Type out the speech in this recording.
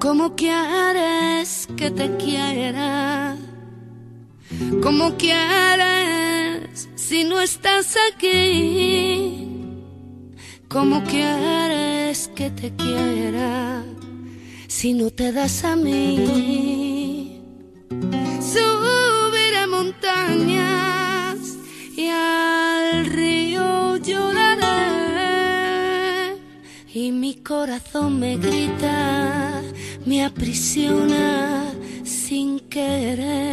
¿Cómo quieres que te quiera? ¿Cómo quieres si no estás aquí? ¿Cómo quieres que te quiera si no te das a mí? Mi corazón me grita, me aprisiona sin querer.